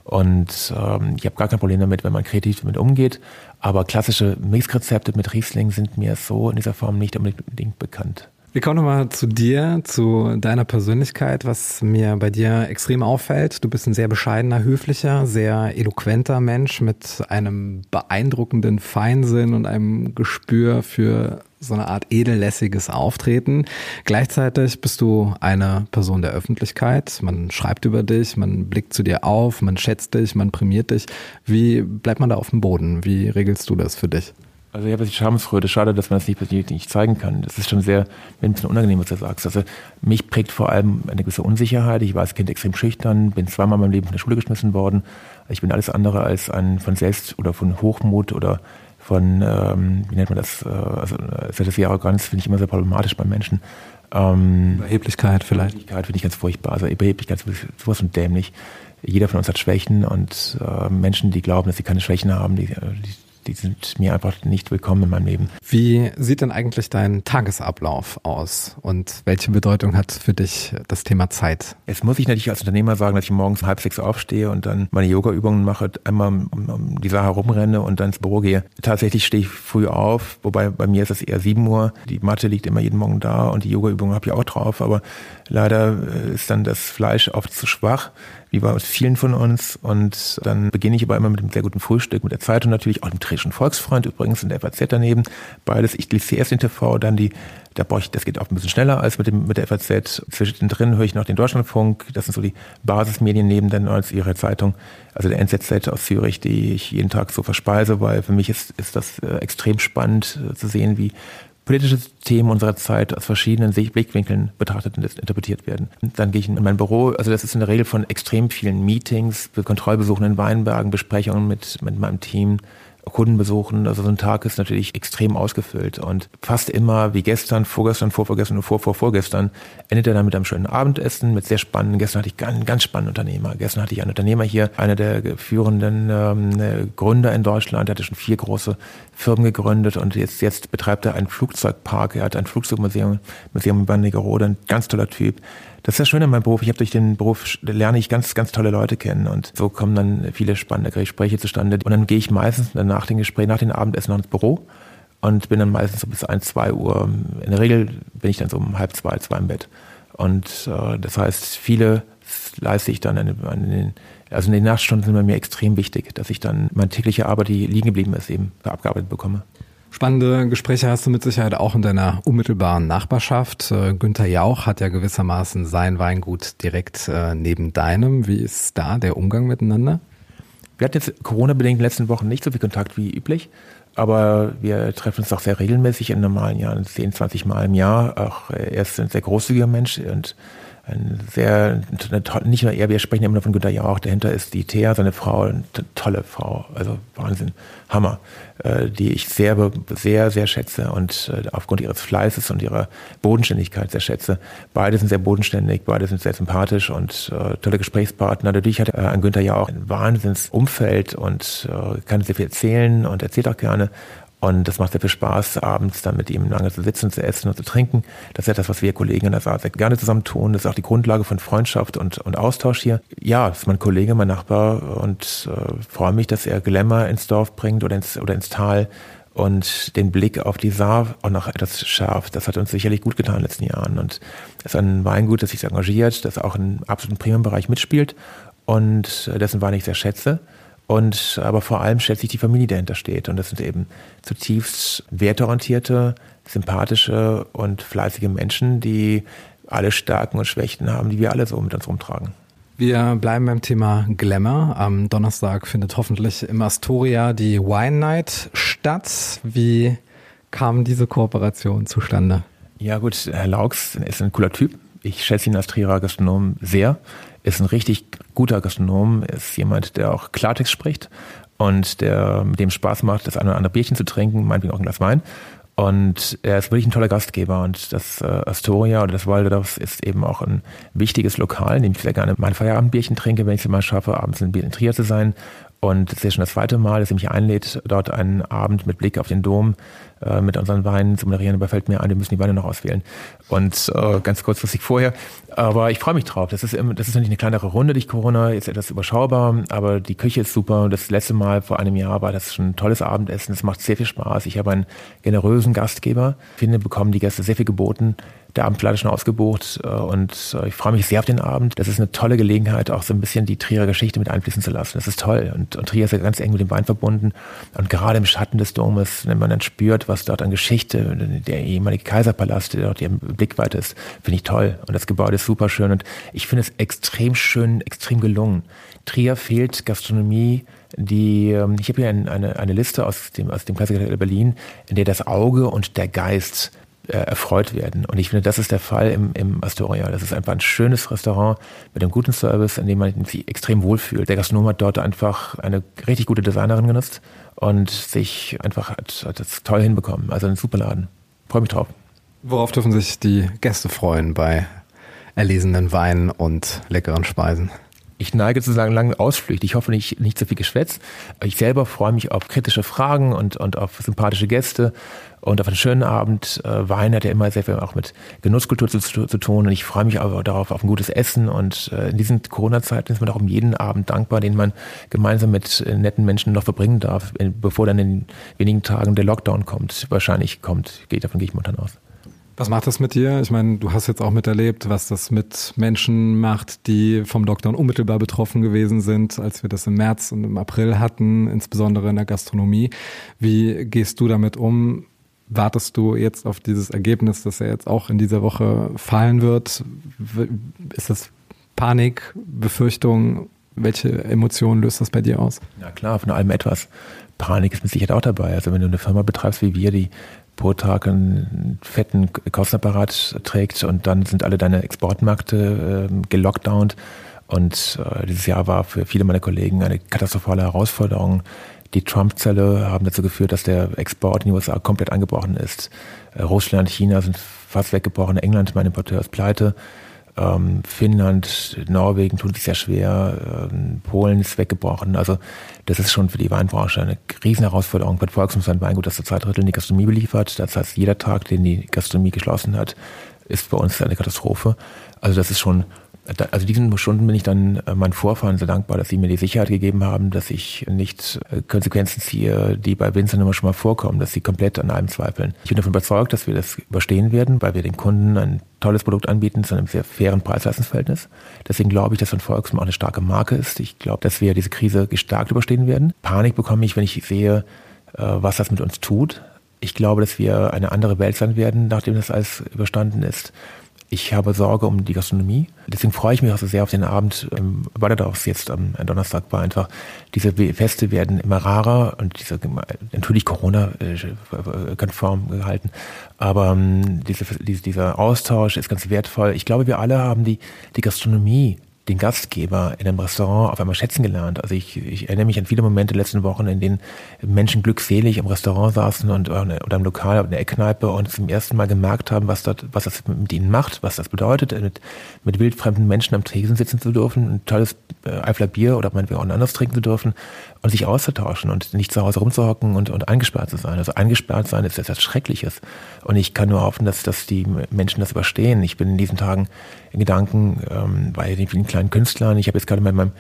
Und ähm, ich habe gar kein Problem damit, wenn man kreativ damit umgeht. Aber klassische Mixrezepte mit Riesling sind mir so in dieser Form nicht unbedingt bekannt. Wir kommen nochmal zu dir, zu deiner Persönlichkeit, was mir bei dir extrem auffällt. Du bist ein sehr bescheidener, höflicher, sehr eloquenter Mensch mit einem beeindruckenden Feinsinn und einem Gespür für so eine Art edellässiges Auftreten. Gleichzeitig bist du eine Person der Öffentlichkeit. Man schreibt über dich, man blickt zu dir auf, man schätzt dich, man prämiert dich. Wie bleibt man da auf dem Boden? Wie regelst du das für dich? Also ich habe die Schamesfreude. Schade, dass man das nicht, nicht zeigen kann. Das ist schon sehr ein bisschen unangenehm, was du sagst. Also mich prägt vor allem eine gewisse Unsicherheit. Ich war als Kind extrem schüchtern, bin zweimal in meinem Leben von der Schule geschmissen worden. Ich bin alles andere als ein von Selbst- oder von Hochmut oder von, ähm, wie nennt man das, äh, also die Arroganz finde ich immer sehr problematisch bei Menschen. Ähm, Überheblichkeit vielleicht. Überheblichkeit finde ich ganz furchtbar. Also Überheblichkeit ist sowas von dämlich. Jeder von uns hat Schwächen und äh, Menschen, die glauben, dass sie keine Schwächen haben, die, die die sind mir einfach nicht willkommen in meinem Leben. Wie sieht denn eigentlich dein Tagesablauf aus und welche Bedeutung hat für dich das Thema Zeit? Jetzt muss ich natürlich als Unternehmer sagen, dass ich morgens um halb sechs aufstehe und dann meine Yoga-Übungen mache, einmal um, die Sache herumrenne und dann ins Büro gehe. Tatsächlich stehe ich früh auf, wobei bei mir ist es eher sieben Uhr. Die Matte liegt immer jeden Morgen da und die Yoga-Übungen habe ich auch drauf, aber leider äh, ist dann das Fleisch oft zu schwach wie bei vielen von uns. Und dann beginne ich aber immer mit einem sehr guten Frühstück, mit der Zeitung natürlich, auch dem Trischen Volksfreund übrigens in der FAZ daneben. Beides, ich lese zuerst den TV, dann die, da brauche ich, das geht auch ein bisschen schneller als mit dem, mit der FAZ. Zwischendrin höre ich noch den Deutschlandfunk. Das sind so die Basismedien neben dann als ihre Zeitung, also der NZZ aus Zürich, die ich jeden Tag so verspeise, weil für mich ist, ist das äh, extrem spannend äh, zu sehen, wie politische Themen unserer Zeit aus verschiedenen Blickwinkeln betrachtet und interpretiert werden. Dann gehe ich in mein Büro, also das ist in der Regel von extrem vielen Meetings, Kontrollbesuchen in Weinbergen, Besprechungen mit, mit meinem Team, Kunden besuchen. Also so ein Tag ist natürlich extrem ausgefüllt und fast immer wie gestern, vorgestern, vorvorgestern und vor, vor, vorgestern endet er dann mit einem schönen Abendessen, mit sehr spannenden, gestern hatte ich einen ganz spannenden Unternehmer. Gestern hatte ich einen Unternehmer hier, einer der führenden ähm, Gründer in Deutschland, der hatte schon vier große Firmen gegründet und jetzt, jetzt betreibt er einen Flugzeugpark, er hat ein Flugzeugmuseum Museum in Bandigerode, ein ganz toller Typ. Das ist ja schön an meinem Beruf. Ich habe durch den Beruf lerne ich ganz, ganz tolle Leute kennen und so kommen dann viele spannende Gespräche zustande. Und dann gehe ich meistens nach dem Gespräch, nach dem Abendessen noch ins Büro und bin dann meistens so bis ein, zwei Uhr. In der Regel bin ich dann so um halb zwei, zwei im Bett. Und äh, das heißt, viele leiste ich dann an den, also in den Nachtstunden sind bei mir extrem wichtig, dass ich dann meine tägliche Arbeit, die liegen geblieben ist, eben abgearbeitet bekomme. Spannende Gespräche hast du mit Sicherheit auch in deiner unmittelbaren Nachbarschaft. Äh, Günther Jauch hat ja gewissermaßen sein Weingut direkt äh, neben deinem. Wie ist da der Umgang miteinander? Wir hatten jetzt Corona-bedingt in den letzten Wochen nicht so viel Kontakt wie üblich, aber wir treffen uns auch sehr regelmäßig in normalen Jahren, 10, 20 Mal im Jahr. Auch er ist ein sehr großzügiger Mensch und ein sehr, eine, nicht nur er, wir sprechen immer von Günter Jauch, dahinter ist die Thea, seine Frau, eine tolle Frau, also Wahnsinn, Hammer, äh, die ich sehr, sehr, sehr schätze und äh, aufgrund ihres Fleißes und ihrer Bodenständigkeit sehr schätze. Beide sind sehr bodenständig, beide sind sehr sympathisch und äh, tolle Gesprächspartner. Dadurch hat äh, an Günther ja auch ein Wahnsinnsumfeld und äh, kann sehr viel erzählen und erzählt auch gerne. Und das macht sehr viel Spaß, abends dann mit ihm lange zu sitzen, zu essen und zu trinken. Das ist ja das, was wir Kollegen in der Saar sehr gerne zusammen tun. Das ist auch die Grundlage von Freundschaft und, und Austausch hier. Ja, das ist mein Kollege, mein Nachbar und äh, freue mich, dass er Glamour ins Dorf bringt oder ins, oder ins Tal und den Blick auf die Saar auch noch etwas schärft. Das hat uns sicherlich gut getan in den letzten Jahren. Und es ist ein Weingut, das sich engagiert, das auch im absoluten Premium-Bereich mitspielt und dessen Wein ich sehr schätze und aber vor allem schätze ich die Familie, dahinter steht. Und das sind eben zutiefst wertorientierte, sympathische und fleißige Menschen, die alle Stärken und Schwächen haben, die wir alle so mit uns rumtragen. Wir bleiben beim Thema Glamour. Am Donnerstag findet hoffentlich im Astoria die Wine Night statt. Wie kam diese Kooperation zustande? Ja gut, Herr Laux ist ein cooler Typ. Ich schätze ihn als Trierer Gastronom sehr ist ein richtig guter Gastronom, ist jemand, der auch Klartext spricht und der mit dem Spaß macht, das eine oder andere Bierchen zu trinken, meinetwegen auch ein Glas Wein. Und er ist wirklich ein toller Gastgeber und das äh, Astoria oder das Waldorf ist eben auch ein wichtiges Lokal, in dem ich sehr gerne mein Feierabendbierchen trinke, wenn ich es mal schaffe, abends in Trier zu sein. Und es ist ja schon das zweite Mal, dass er mich einlädt, dort einen Abend mit Blick auf den Dom äh, mit unseren Weinen zu moderieren. Aber fällt mir ein, wir müssen die Weine noch auswählen. Und äh, ganz kurzfristig vorher. Aber ich freue mich drauf. Das ist, das ist natürlich eine kleinere Runde durch Corona, jetzt etwas überschaubar, aber die Küche ist super. Das letzte Mal vor einem Jahr war das schon ein tolles Abendessen. Es macht sehr viel Spaß. Ich habe einen generösen Gastgeber. Ich finde, bekommen die Gäste sehr viel geboten der Abend leider schon ausgebucht äh, und äh, ich freue mich sehr auf den Abend. Das ist eine tolle Gelegenheit, auch so ein bisschen die Trierer Geschichte mit einfließen zu lassen. Das ist toll und, und Trier ist ja ganz eng mit dem Wein verbunden und gerade im Schatten des Domes, wenn man dann spürt, was dort an Geschichte, der ehemalige Kaiserpalast, der dort im Blickweite ist, finde ich toll und das Gebäude ist super schön und ich finde es extrem schön, extrem gelungen. Trier fehlt Gastronomie, die, ähm, ich habe hier eine, eine Liste aus dem, aus dem Klassiker Berlin, in der das Auge und der Geist äh, erfreut werden. Und ich finde, das ist der Fall im, im Astoria. Das ist einfach ein schönes Restaurant mit einem guten Service, in dem man sich extrem wohlfühlt. Der Gastronom hat dort einfach eine richtig gute Designerin genutzt und sich einfach hat, hat das toll hinbekommen. Also ein super Laden. Freue mich drauf. Worauf dürfen sich die Gäste freuen bei erlesenen Weinen und leckeren Speisen? Ich neige zu sagen, langen Ausflüchte. Ich hoffe nicht, nicht so viel Geschwätz. Ich selber freue mich auf kritische Fragen und, und auf sympathische Gäste und auf einen schönen Abend. Äh, Wein hat ja immer sehr viel auch mit Genusskultur zu, zu, zu tun und ich freue mich aber darauf auf ein gutes Essen und äh, in diesen Corona-Zeiten ist man auch um jeden Abend dankbar, den man gemeinsam mit äh, netten Menschen noch verbringen darf, bevor dann in wenigen Tagen der Lockdown kommt. Wahrscheinlich kommt, davon gehe ich momentan aus. Was macht das mit dir? Ich meine, du hast jetzt auch miterlebt, was das mit Menschen macht, die vom Lockdown unmittelbar betroffen gewesen sind, als wir das im März und im April hatten, insbesondere in der Gastronomie. Wie gehst du damit um? Wartest du jetzt auf dieses Ergebnis, das ja jetzt auch in dieser Woche fallen wird? Ist das Panik, Befürchtung? Welche Emotionen löst das bei dir aus? Ja klar, von allem etwas. Panik ist mit Sicherheit auch dabei. Also wenn du eine Firma betreibst wie wir, die pro Tag einen fetten Kostenapparat trägt und dann sind alle deine Exportmärkte äh, gelockdownt. Und äh, dieses Jahr war für viele meiner Kollegen eine katastrophale Herausforderung. Die Trump-Zelle haben dazu geführt, dass der Export in die USA komplett angebrochen ist. Äh, Russland, China sind fast weggebrochen. England, mein Importeur, ist pleite. Ähm, Finnland, Norwegen tun sich sehr schwer, ähm, Polen ist weggebrochen. Also das ist schon für die Weinbranche eine Riesenherausforderung. Ist ein Weingut, das zurzeit Drittel in die Gastronomie beliefert. Das heißt, jeder Tag, den die Gastronomie geschlossen hat, ist bei uns eine Katastrophe. Also das ist schon also diesen Stunden bin ich dann äh, meinen Vorfahren sehr dankbar, dass sie mir die Sicherheit gegeben haben, dass ich nicht äh, Konsequenzen ziehe, die bei Winzern immer schon mal vorkommen, dass sie komplett an allem zweifeln. Ich bin davon überzeugt, dass wir das überstehen werden, weil wir dem Kunden ein tolles Produkt anbieten zu einem sehr fairen Preis-Leistungsverhältnis. Deswegen glaube ich, dass von Volkswagen auch eine starke Marke ist. Ich glaube, dass wir diese Krise gestärkt überstehen werden. Panik bekomme ich, wenn ich sehe, äh, was das mit uns tut. Ich glaube, dass wir eine andere Welt sein werden, nachdem das alles überstanden ist Ich habe Sorge um die Gastronomie. Deswegen freue ich mich auch so sehr auf den Abend ähm, Batterdorfs jetzt am Donnerstag, weil einfach diese Feste werden immer rarer und diese, natürlich Corona-konform äh, gehalten. Aber ähm, diese, dieser Austausch ist ganz wertvoll. Ich glaube, wir alle haben die, die Gastronomie den Gastgeber in einem Restaurant auf einmal schätzen gelernt. Also ich, ich erinnere mich an viele Momente letzten Wochen, in denen Menschen glückselig im Restaurant saßen und oder im Lokal, in der Eckkneipe und zum ersten Mal gemerkt haben, was dort, was das mit ihnen macht, was das bedeutet, mit, mit wildfremden Menschen am Tresen sitzen zu dürfen, ein tolles äh, Eifler Bier oder meinetwegen auch ein anderes trinken zu dürfen und sich auszutauschen und nicht zu Hause rumzuhocken und, und eingesperrt zu sein. Also eingesperrt sein ist etwas Schreckliches. Und ich kann nur hoffen, dass, dass die Menschen das überstehen. Ich bin in diesen Tagen in Gedanken ähm, bei den vielen kleinen Künstlern. Ich habe jetzt gerade mit meinem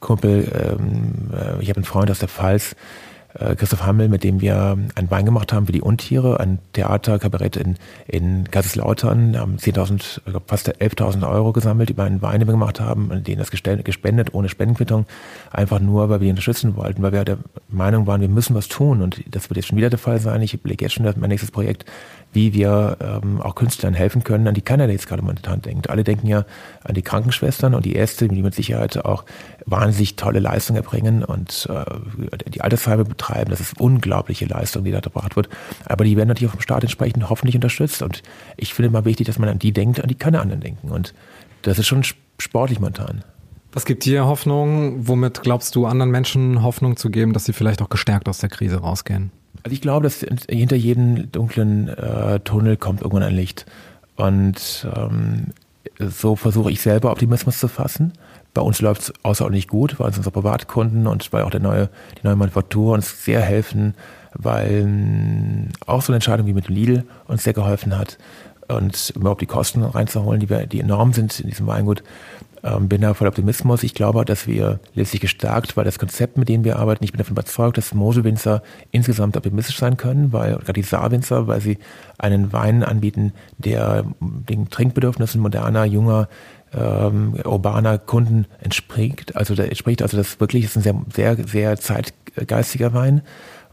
Kumpel, ähm, äh, ich habe einen Freund aus der Pfalz, äh, Christoph Hammel, mit dem wir ein Bein gemacht haben für die Untiere, ein Theaterkabarett in, in Kaiserslautern, haben 10.000, fast 11.000 Euro gesammelt über einen Wein, den wir gemacht haben, und denen das gespendet, ohne Spendenquittung, einfach nur, weil wir ihn unterstützen wollten, weil wir der Meinung waren, wir müssen was tun und das wird jetzt schon wieder der Fall sein. Ich überlege jetzt schon mein nächstes Projekt, wie wir ähm, auch Künstlern helfen können, an die keiner jetzt gerade momentan denkt. Alle denken ja an die Krankenschwestern und die Ärzte, die mit Sicherheit auch wahnsinnig tolle Leistungen erbringen und äh, die Altersheime betreiben. Das ist unglaubliche Leistung, die da gebracht wird. Aber die werden natürlich vom Staat entsprechend hoffentlich unterstützt. Und ich finde mal wichtig, dass man an die denkt, an die keine anderen denken. Und das ist schon sportlich momentan. Was gibt dir Hoffnung? Womit glaubst du anderen Menschen Hoffnung zu geben, dass sie vielleicht auch gestärkt aus der Krise rausgehen? Also ich glaube, dass hinter jedem dunklen äh, Tunnel kommt irgendwann ein Licht. Und ähm, so versuche ich selber Optimismus zu fassen. Bei uns läuft es außerordentlich gut, weil unsere Privatkunden und weil auch der neue, die neue Manufaktur uns sehr helfen, weil ähm, auch so eine Entscheidung wie mit Lidl uns sehr geholfen hat und überhaupt die Kosten reinzuholen, die, wir, die enorm sind in diesem Weingut ähm, bin da voll Optimismus. Ich glaube, dass wir letztlich gestärkt, weil das Konzept, mit dem wir arbeiten, ich bin davon überzeugt, dass Moselwinzer insgesamt optimistisch sein können, weil gerade die Saarwinzer, weil sie einen Wein anbieten, der den Trinkbedürfnissen moderner, junger, ähm, urbaner Kunden entspricht. Also der entspricht, also das wirklich ist ein sehr, sehr, sehr zeitgeistiger Wein.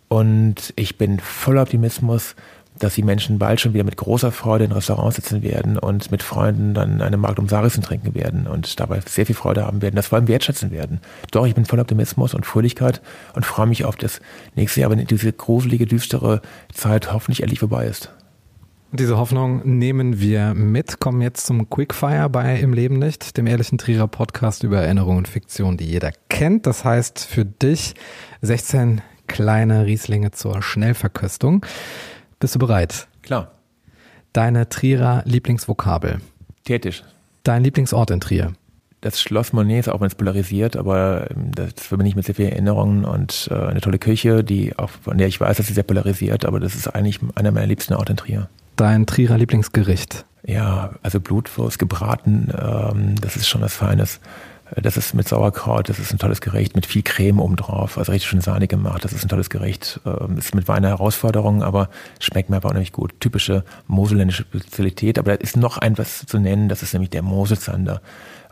Und ich bin voller Optimismus, dass die Menschen bald schon wieder mit großer Freude in Restaurants sitzen werden und mit Freunden dann eine Magnum Sarissen trinken werden und dabei sehr viel Freude haben werden, das vor allem wertschätzen werden. Doch, ich bin voll Optimismus und Fröhlichkeit und freue mich auf das nächste Jahr, wenn diese gruselige, düstere Zeit hoffentlich endlich vorbei ist. Diese Hoffnung nehmen wir mit, kommen jetzt zum Quickfire bei Im Leben nicht, dem ehrlichen Trierer Podcast über Erinnerung und Fiktion, die jeder kennt. Das heißt für dich 16 kleine Rieslinge zur Schnellverköstung. Bist du bereit? Klar. Deine Trierer Lieblingsvokabel. Tätig. Dein Lieblingsort in Trier. Das Schloss Monet, auch wenn es polarisiert, aber ähm, das verbinde ich mit sehr vielen Erinnerungen und äh, eine tolle Küche, die auch, von der ich weiß, dass sie sehr polarisiert, aber das ist eigentlich einer meiner liebsten Orte in Trier. Dein Trierer Lieblingsgericht. Ja, also Blutwurst gebraten, ähm, das ist schon was Feines. Das ist mit Sauerkraut, das ist ein tolles Gericht mit viel Creme obendrauf, also richtig schön sahnig gemacht. Das ist ein tolles Gericht. Ähm, ist mit Wein eine Herausforderung, aber schmeckt mir einfach unheimlich gut. Typische moselländische Spezialität. Aber da ist noch ein was zu nennen, das ist nämlich der Moselzander.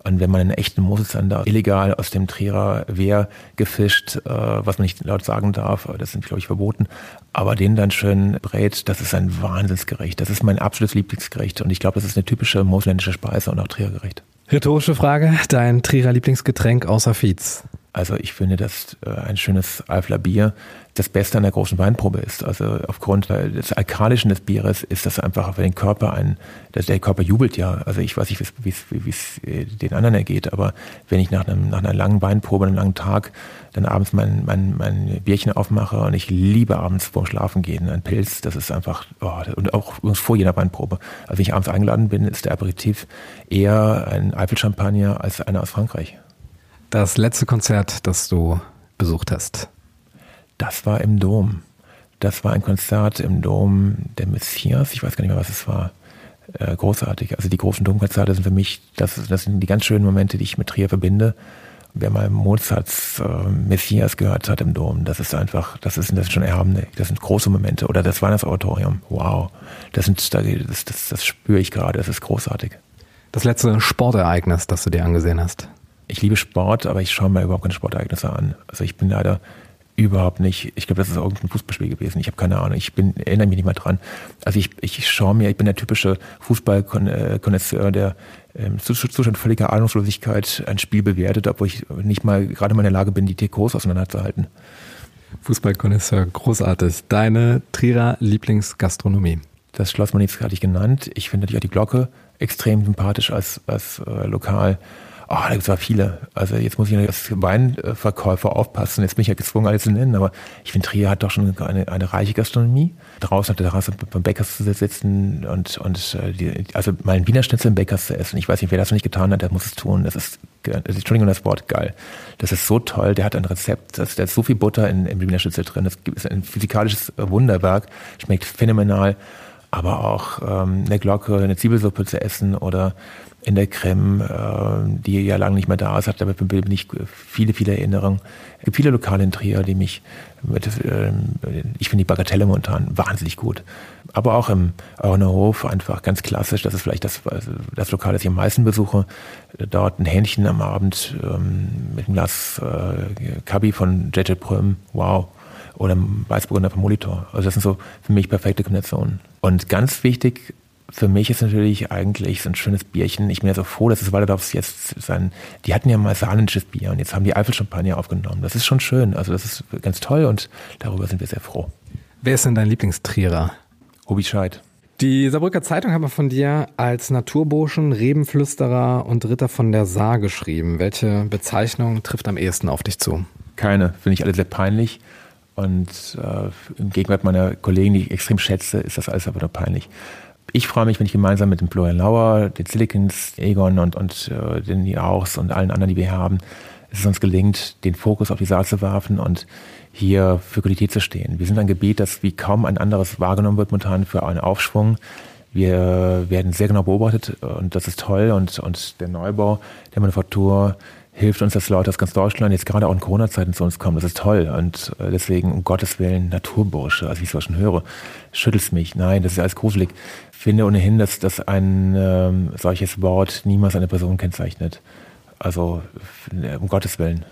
Und wenn man einen echten Moselzander illegal aus dem Trierer Wehr gefischt, äh, was man nicht laut sagen darf, das sind, glaube ich, verboten, aber den dann schön brät, das ist ein Wahnsinnsgericht. Das ist mein absolutes Lieblingsgericht. Und ich glaube, das ist eine typische moselländische Speise und auch Triergericht. Rhetorische Frage, dein Trierer Lieblingsgetränk außer Fietz? Also ich finde, dass äh, ein schönes Eifler Bier das Beste an der großen Weinprobe ist. Also aufgrund des Alkalischen des Bieres ist das einfach für den Körper ein, der Körper jubelt ja. Also ich weiß nicht, wie es äh, den anderen ergeht, aber wenn ich nach, einem, nach einer langen Weinprobe, einem langen Tag, dann abends mein, mein, mein Bierchen aufmache und ich liebe abends vorm Schlafen gehen, ein Pilz, das ist einfach, oh, und auch vor jeder Weinprobe. Also wenn ich abends eingeladen bin, ist der Aperitif eher ein Eifel-Champagner als einer aus Frankreich. Das letzte Konzert, das du besucht hast? Das war im Dom. Das war ein Konzert im Dom der Messias. Ich weiß gar nicht mehr, was es war. Äh, großartig. Also die großen Domkonzerte sind für mich, das, das sind die ganz schönen Momente, die ich mit Trier verbinde. Wer mal Mozarts äh, Messias gehört hat im Dom, das ist einfach, das ist, das ist schon erhabene, das sind große Momente. Oder das Weihnachtsauratorium, wow. Das, sind, das, das, das spüre ich gerade, das ist großartig. Das letzte Sportereignis, das du dir angesehen hast? ich liebe Sport, aber ich schaue mir überhaupt keine Sportereignisse an. Also ich bin leider Überhaupt nicht. Ich glaube, das ist irgendein Fußballspiel gewesen. Ich habe keine Ahnung. Ich bin, erinnere mich nicht mal dran. Also ich, ich schaue mir, ich bin der typische Fußballkonnoisseur, der ähm, Zustand völliger Ahnungslosigkeit ein Spiel bewertet, obwohl ich nicht mal gerade mal in der Lage bin, die Trikots auseinanderzuhalten. Fußballkonnoisseur, großartig. Deine Trierer Lieblingsgastronomie? Das Schloss Manitz hatte ich genannt. Ich finde natürlich auch die Glocke extrem sympathisch als, als äh, Lokal. Oh, da gibt es aber viele. Also jetzt muss ich als Weinverkäufer aufpassen. Jetzt bin ich ja gezwungen, alle zu nennen. Aber ich finde, Trier hat doch schon eine, eine reiche Gastronomie. Draußen auf der Terrasse beim Bäckers zu sitzen und, und äh, die, also mal ein Wiener Schnitzel im Bäckers zu essen. Ich weiß nicht, wer das noch nicht getan hat, der muss es tun. Das ist, Entschuldigung das Wort, geil. Das ist so toll. Der hat ein Rezept. Das, da ist so viel Butter in, im Wiener Schnitzel drin. Das ist ein physikalisches Wunderwerk. Schmeckt phänomenal aber auch ähm, eine Glocke, eine Zwiebelsuppe zu essen oder in der Creme, äh, die ja lange nicht mehr da ist, hat damit bin ich viele, viele Erinnerungen. Es gibt viele Lokale in Trier, die mich mit, äh, ich finde die Bagatelle momentan wahnsinnig gut. Aber auch im Auener Hof einfach ganz klassisch, das ist vielleicht das, das Lokal, das ich am meisten besuche. Dort ein Hähnchen am Abend ähm, mit einem Glas äh, Kabi von JJ Prüm, wow. Oder Weißburgunder vom Molitor. Also das sind so für mich perfekte Kombinationen. Und ganz wichtig für mich ist natürlich eigentlich so ein schönes Bierchen. Ich bin ja so froh, dass es Waldorfs jetzt sein. Die hatten ja mal saarländisches Bier und jetzt haben die Eifel-Champagner aufgenommen. Das ist schon schön. Also das ist ganz toll und darüber sind wir sehr froh. Wer ist denn dein Lieblingstrierer? Hobi Scheid. Die Saarbrücker Zeitung hat man von dir als Naturburschen, Rebenflüsterer und Ritter von der Saar geschrieben. Welche Bezeichnung trifft am ehesten auf dich zu? Keine, finde ich alle sehr peinlich. Und äh, im Gegenwart meiner Kollegen, die ich extrem schätze, ist das alles aber nur peinlich. Ich freue mich, wenn ich gemeinsam mit dem Florian Lauer, den Silicons, Egon und, und äh, den Jauchs und allen anderen, die wir haben, es uns gelingt, den Fokus auf die Saat zu werfen und hier für Qualität zu stehen. Wir sind ein Gebiet, das wie kaum ein anderes wahrgenommen wird momentan für einen Aufschwung. Wir werden sehr genau beobachtet und das ist toll und, und der Neubau der Manufaktur hilft uns, dass Leute aus ganz Deutschland jetzt gerade auch in Corona-Zeiten zu uns kommen. Das ist toll. Und äh, deswegen, um Gottes Willen, Naturbursche, als ich es schon höre, schüttelt's mich. Nein, das ist alles gruselig. Ich finde ohnehin, dass, dass ein ähm, solches Wort niemals eine Person kennzeichnet. Also, um Gottes Willen.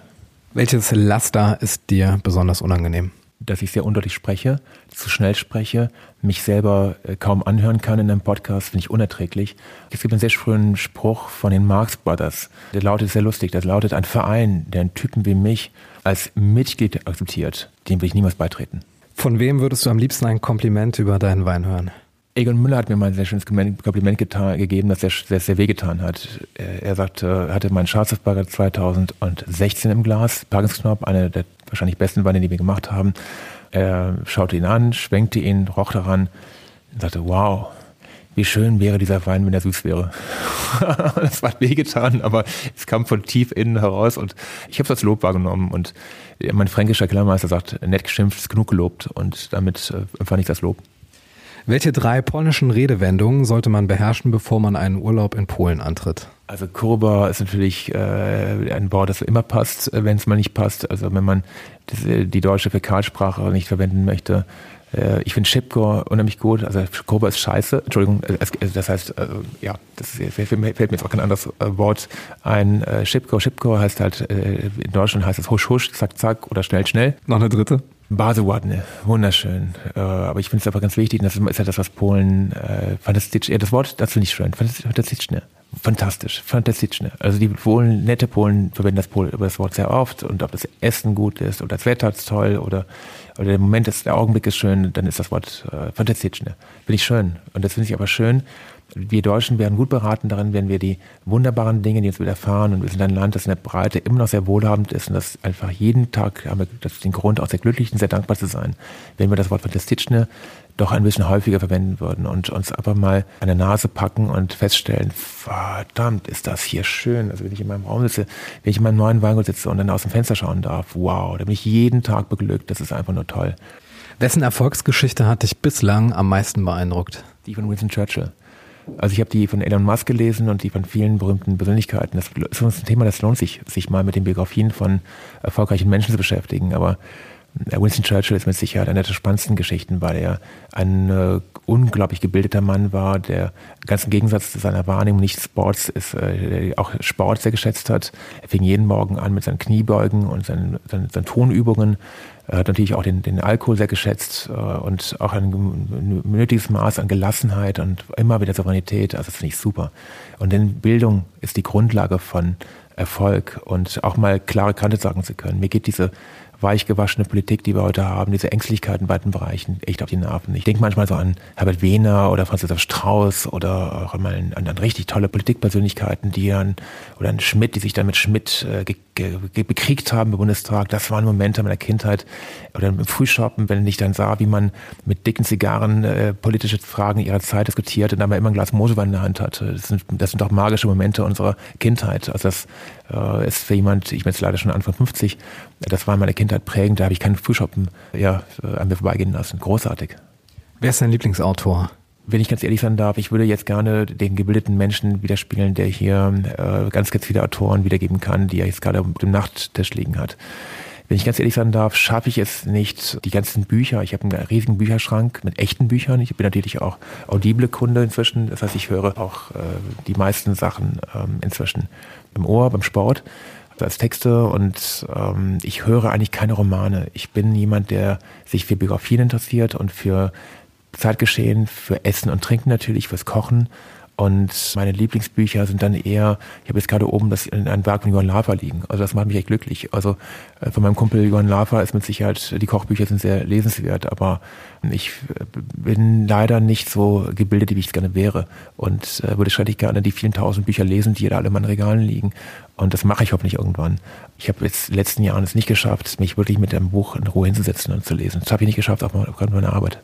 Welches Laster ist dir besonders unangenehm? dass ich sehr undeutlich spreche, zu schnell spreche, mich selber äh, kaum anhören kann in einem Podcast, finde ich unerträglich. Es gibt einen sehr schönen Spruch von den Marx Brothers, der lautet sehr lustig, das lautet, ein Verein, der einen Typen wie mich als Mitglied akzeptiert, dem will ich niemals beitreten. Von wem würdest du am liebsten ein Kompliment über deinen Wein hören? Egon Müller hat mir mal ein sehr schönes Kompliment getan, gegeben, das sehr, sehr, sehr wehgetan hat. Er sagte, er hatte meinen Schwarzwaldburger 2016 im Glas, Parkinsknopf, eine der wahrscheinlich besten Weine, die wir gemacht haben. Er schaute ihn an, schwenkte ihn, roch daran und sagte, wow, wie schön wäre dieser Wein, wenn er süß wäre. das war wehgetan, aber es kam von tief innen heraus und ich habe es als Lob wahrgenommen und mein fränkischer Kellermeister sagt, nett geschimpft ist genug gelobt und damit äh, empfand ich das Lob. Welche drei polnischen Redewendungen sollte man beherrschen, bevor man einen Urlaub in Polen antritt? Also Kurba ist natürlich äh, ein Wort, das immer passt, äh, wenn es mal nicht passt. Also wenn man die deutsche Fäkalsprache nicht verwenden möchte. Äh, ich finde Schipko unheimlich gut. Also Kurba ist scheiße. Entschuldigung, äh, das heißt, äh, ja, das fällt mir jetzt auch kein anderes Wort ein. Äh, Schipko, Schipko heißt halt, in Deutschland heißt es husch, husch, zack, zack oder schnell, schnell. Noch eine dritte? Baseładne, wunderschön. Äh, aber ich finde es einfach ganz wichtig, das ist ja das, was Polen äh, fantastisch, ja, das Wort, finde ich schön, fantastisch, fantastisch, fantastisch. Also die Polen, nette Polen verwenden das, Pol, das Wort sehr oft und ob das Essen gut ist oder das Wetter ist toll oder, oder der Moment ist, der Augenblick ist schön, dann ist das Wort äh, fantastisch. Finde ich schön. Und das finde ich aber schön, wir Deutschen werden gut beraten darin, wenn wir die wunderbaren Dinge, die uns widerfahren, und wir sind ein Land, das in der Breite immer noch sehr wohlhabend ist und das einfach jeden Tag haben wir das den Grund, auch sehr glücklich und sehr dankbar zu sein, wenn wir das Wort Fantastischne doch ein bisschen häufiger verwenden würden und uns aber mal an der Nase packen und feststellen, verdammt, ist das hier schön. Also wenn ich in meinem Raum sitze, wenn ich in meinem neuen Weingut sitze und dann aus dem Fenster schauen darf, wow, da bin ich jeden Tag beglückt, das ist einfach nur toll. Wessen Erfolgsgeschichte hat dich bislang am meisten beeindruckt? Die von Winston Churchill. Also ich habe die von Elon Musk gelesen und die von vielen berühmten Persönlichkeiten. Das ist ein Thema, das lohnt sich, sich mal mit den Biografien von erfolgreichen Menschen zu beschäftigen. Aber Winston Churchill ist mit Sicherheit eine der spannendsten Geschichten, weil er ein äh, unglaublich gebildeter Mann war, der ganz im Gegensatz zu seiner Wahrnehmung nicht Sports ist, äh, auch Sport sehr geschätzt hat. Er fing jeden Morgen an mit seinen Kniebeugen und seinen, seinen, seinen Tonübungen. Er hat natürlich auch den, den Alkohol sehr geschätzt äh, und auch ein nötiges Maß an Gelassenheit und immer wieder Souveränität. Also das finde ich super. Und denn Bildung ist die Grundlage von Erfolg und auch mal klare Kante sagen zu können. Mir geht diese weichgewaschene Politik, die wir heute haben, diese Ängstlichkeit in beiden Bereichen echt auf die Nerven. Ich denke manchmal so an Herbert Wehner oder Franz Josef Strauß oder auch mal an, an, richtig tolle Politikpersönlichkeiten, die dann, oder an Schmidt, die sich dann mit Schmidt äh, ge, ge, bekriegt haben im Bundestag. Das waren Momente meiner Kindheit. Oder im Frühshoppen, wenn ich dann sah, wie man mit dicken Zigarren äh, politische Fragen ihrer Zeit diskutiert und mal immer ein Glas Mosewein in der Hand hatte. Das sind, das sind doch magische Momente unserer Kindheit. Also das äh, ist für jemand, ich bin jetzt leider schon Anfang 50, das war meine Kindheit prägend, da habe ich keinen Frühschoppen ja, an mir vorbeigehen lassen. Großartig. Wer ist dein Lieblingsautor? Wenn ich ganz ehrlich sein darf, ich würde jetzt gerne den gebildeten Menschen widerspiegeln, der hier äh, ganz, ganz viele Autoren wiedergeben kann, die er jetzt gerade auf dem Nachttisch liegen hat. Wenn ich ganz ehrlich sein darf, schaffe ich es nicht, die ganzen Bücher. Ich habe einen riesigen Bücherschrank mit echten Büchern. Ich bin natürlich auch Audible-Kunde inzwischen. Das heißt, ich höre auch äh, die meisten Sachen ähm, inzwischen im Ohr beim Sport als Texte und ähm, ich höre eigentlich keine Romane. Ich bin jemand, der sich für Biografien interessiert und für Zeitgeschehen, für Essen und Trinken natürlich, fürs Kochen und meine Lieblingsbücher sind dann eher, ich habe jetzt gerade oben das in einem Werk von Johann Lafer liegen. Also das macht mich echt glücklich. Also äh, von meinem Kumpel Johann Lafer ist mit Sicherheit, die Kochbücher sind sehr lesenswert, aber ich äh, bin leider nicht so gebildet, wie ich es gerne wäre. Und äh, würde schrecklich gerne die vielen tausend Bücher lesen, die da alle in meinen Regalen liegen. Und das mache ich hoffentlich irgendwann. Ich habe jetzt in den letzten Jahren es nicht geschafft, mich wirklich mit einem Buch in Ruhe hinzusetzen und zu lesen. Das habe ich nicht geschafft, auch gerade meiner Arbeit.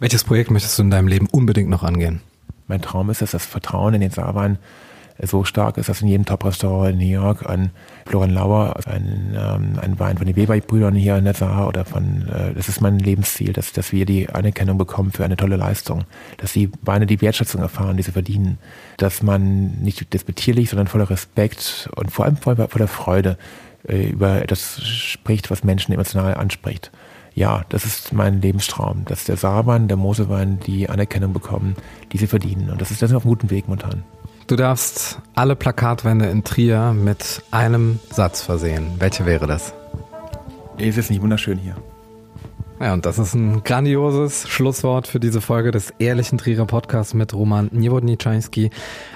Welches Projekt möchtest du in deinem Leben unbedingt noch angehen? Mein Traum ist, dass das Vertrauen in den Saarwein so stark ist, dass in jedem Top-Restaurant in New York ein Florian Lauer, ein, ähm, ein Wein von den Weber-Brüdern hier in der Saar oder von, äh, das ist mein Lebensziel, dass, dass wir die Anerkennung bekommen für eine tolle Leistung, dass die Weine die Wertschätzung erfahren, die sie verdienen, dass man nicht despektierlich, sondern voller Respekt und vor allem voller, voller Freude äh, über etwas spricht, was Menschen emotional anspricht ja, das ist mein Lebenstraum, dass der Saarwein, der Mosewein die Anerkennung bekommen, die sie verdienen. Und das ist das ist auf einem guten Weg momentan. Du darfst alle Plakatwände in Trier mit einem Satz versehen. Welcher wäre das? Ist es nicht wunderschön hier? Ja, und das ist ein grandioses Schlusswort für diese Folge des ehrlichen Trierer Podcasts mit Roman Niewodniczynski.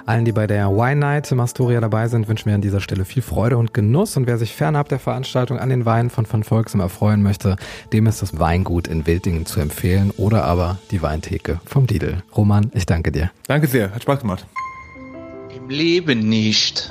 Allen, die bei der Wine Night im Astoria dabei sind, wünschen wir an dieser Stelle viel Freude und Genuss. Und wer sich fernab der Veranstaltung an den Weinen von Van Volksem erfreuen möchte, dem ist das Weingut in Wildingen zu empfehlen oder aber die Weintheke vom Lidl. Roman, ich danke dir. Danke sehr, hat Spaß gemacht. Im Leben nicht.